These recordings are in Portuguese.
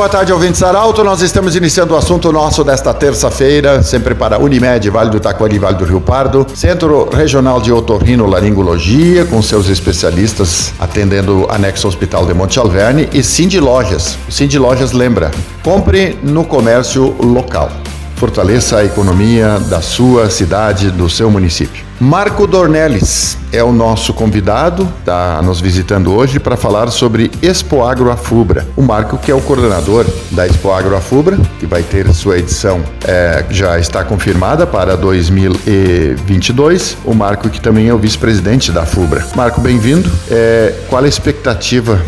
Boa tarde, ouvintes Arauto. Nós estamos iniciando o assunto nosso desta terça-feira, sempre para Unimed, Vale do Taquari, Vale do Rio Pardo, Centro Regional de Otorrino Laringologia, com seus especialistas atendendo o anexo Hospital de Monte Alverne, e Cindy Lojas. Cindy Lojas lembra, compre no comércio local. Fortaleça a economia da sua cidade, do seu município. Marco Dornelles é o nosso convidado, está nos visitando hoje para falar sobre Expo Agro Afubra. O Marco, que é o coordenador da Expo Agro Afubra, que vai ter sua edição, é, já está confirmada para 2022. O Marco, que também é o vice-presidente da Afubra. Marco, bem-vindo. É, qual a expectativa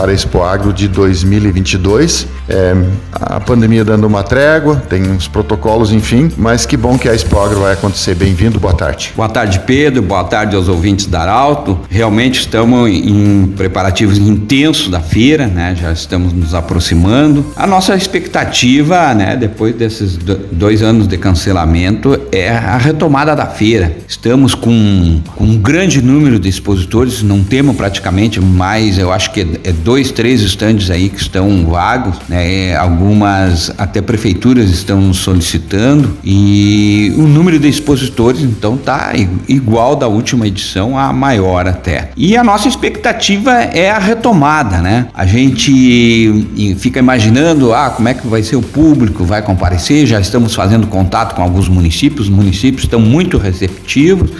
para a Expo Agro de 2022. É, a pandemia dando uma trégua, tem uns protocolos, enfim, mas que bom que a Expo Agro vai acontecer. Bem-vindo, boa tarde. Boa tarde, Pedro, boa tarde aos ouvintes da Arauto. Realmente estamos em preparativos intensos da feira, né? Já estamos nos aproximando. A nossa expectativa, né, depois desses dois anos de cancelamento, é a retomada da feira. Estamos com, com um grande número de expositores, não temos praticamente mais, eu acho que é dois, três estandes aí que estão vagos, né? Algumas até prefeituras estão solicitando e o número de expositores então tá igual da última edição a maior até. E a nossa expectativa é a retomada, né? A gente fica imaginando, ah, como é que vai ser o público, vai comparecer, já estamos fazendo contato com alguns municípios, os municípios estão muito receptivos,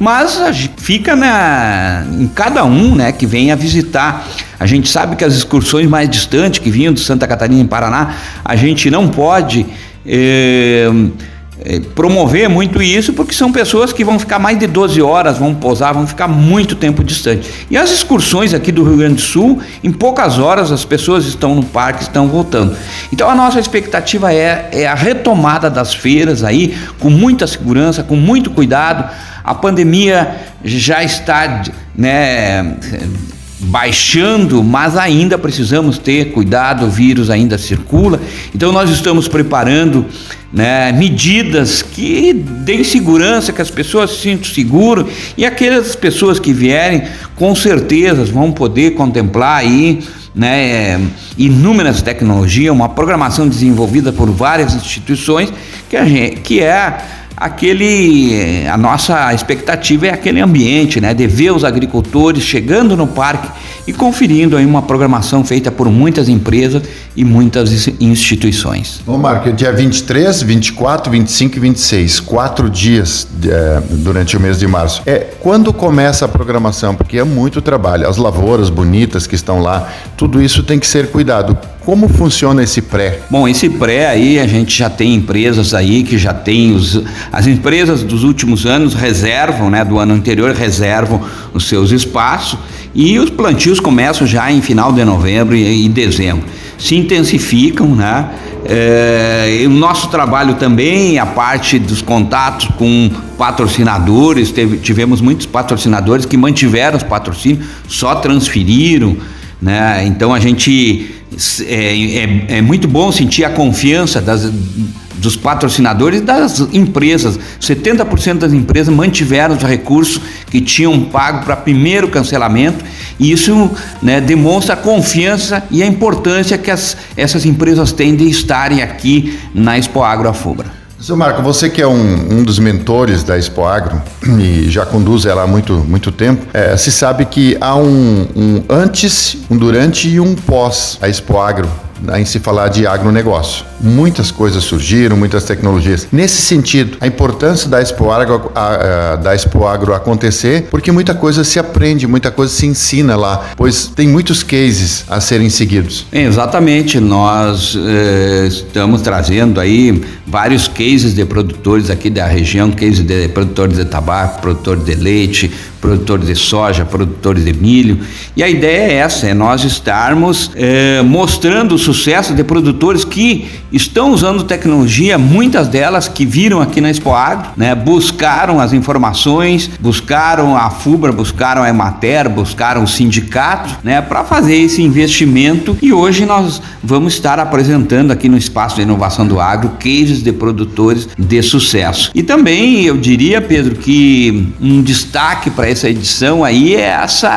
mas fica na, em cada um, né, que venha visitar. A gente sabe que as excursões mais distantes que vinham de Santa Catarina e Paraná, a gente não pode é, promover muito isso, porque são pessoas que vão ficar mais de 12 horas, vão posar, vão ficar muito tempo distante. E as excursões aqui do Rio Grande do Sul, em poucas horas as pessoas estão no parque, estão voltando. Então a nossa expectativa é, é a retomada das feiras aí, com muita segurança, com muito cuidado. A pandemia já está, né? baixando, mas ainda precisamos ter cuidado, o vírus ainda circula. Então nós estamos preparando né, medidas que deem segurança, que as pessoas se sintam seguras e aquelas pessoas que vierem, com certeza vão poder contemplar aí né, inúmeras tecnologias, uma programação desenvolvida por várias instituições que, a gente, que é aquele a nossa expectativa é aquele ambiente, né, de ver os agricultores chegando no parque e conferindo aí uma programação feita por muitas empresas e muitas instituições. Bom, Marco, dia 23, 24, 25 e 26, quatro dias é, durante o mês de março. É quando começa a programação, porque é muito trabalho. As lavouras bonitas que estão lá, tudo isso tem que ser cuidado. Como funciona esse pré? Bom, esse pré aí a gente já tem empresas aí que já tem os as empresas dos últimos anos reservam, né, do ano anterior reservam os seus espaços e os plantios começam já em final de novembro e, e dezembro. Se intensificam, né? É, o nosso trabalho também, a parte dos contatos com patrocinadores, teve, tivemos muitos patrocinadores que mantiveram os patrocínios, só transferiram, né? Então a gente é, é, é muito bom sentir a confiança das, dos patrocinadores e das empresas. 70% das empresas mantiveram os recursos que tinham pago para primeiro cancelamento, e isso né, demonstra a confiança e a importância que as, essas empresas têm de estarem aqui na Expo Agro Afubra. Seu Marco, você que é um, um, dos mentores da Expo Agro e já conduz ela há muito, muito tempo, é, se sabe que há um, um antes, um durante e um pós a Expo Agro em se falar de agronegócio. Muitas coisas surgiram, muitas tecnologias. Nesse sentido, a importância da Expo Agro, a, a, da Expo Agro acontecer, porque muita coisa se aprende, muita coisa se ensina lá, pois tem muitos cases a serem seguidos. Exatamente, nós eh, estamos trazendo aí vários cases de produtores aqui da região, cases de produtores de tabaco, produtores de leite, produtores de soja, produtores de milho. E a ideia é essa, é nós estarmos eh, mostrando os sucesso de produtores que estão usando tecnologia, muitas delas que viram aqui na Expo Agro, né, buscaram as informações, buscaram a FUBRA, buscaram a Emater, buscaram o sindicato, né, para fazer esse investimento e hoje nós vamos estar apresentando aqui no Espaço de Inovação do Agro cases de produtores de sucesso. E também eu diria, Pedro, que um destaque para essa edição aí é essa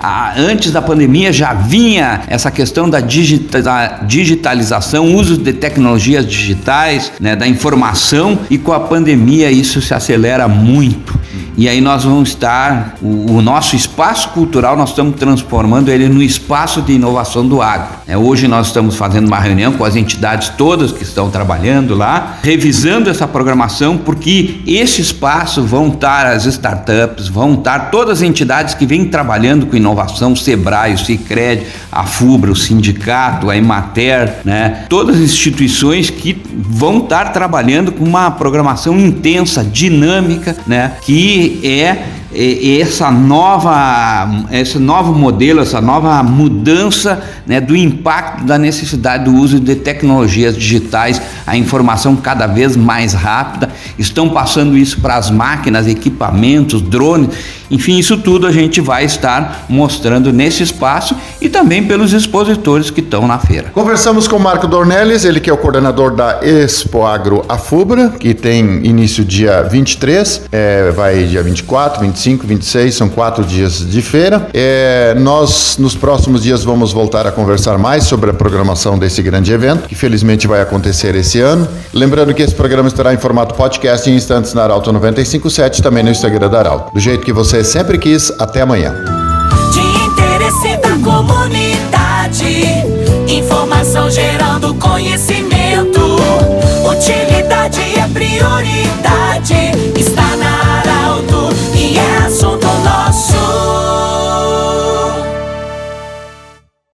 a, antes da pandemia já vinha essa questão da, digita, da digitalização, uso de tecnologias digitais, né, da informação e com a pandemia isso se acelera muito. E aí nós vamos estar, o, o, nosso espaço cultural, nós estamos transformando ele no espaço de inovação do agro. É, hoje nós estamos fazendo uma reunião com as entidades todas que estão trabalhando lá, revisando essa programação, porque esse espaço vão estar as startups, vão estar todas as entidades que vêm trabalhando com inovação, o Sebrae, o Cicred, a FUBRA, o sindicato, a Emater, né? todas as instituições que vão estar trabalhando com uma programação intensa, dinâmica, né? que é essa nova, esse novo modelo, essa nova mudança né, do impacto da necessidade do uso de tecnologias digitais, a informação cada vez mais rápida, estão passando isso para as máquinas, equipamentos, drones, enfim, isso tudo a gente vai estar mostrando nesse espaço e também pelos expositores que estão na feira. Conversamos com o Marco Dornelles, ele que é o coordenador da Expo Agro Afubra, que tem início dia 23, é, vai dia 24, 25 25, 26, são quatro dias de feira. É, nós, nos próximos dias, vamos voltar a conversar mais sobre a programação desse grande evento, que felizmente vai acontecer esse ano. Lembrando que esse programa estará em formato podcast em instantes na Arauto 957, também no Instagram da Arauto. Do jeito que você sempre quis, até amanhã. De interesse da comunidade, informação gerando conhecimento, utilidade é prioridade.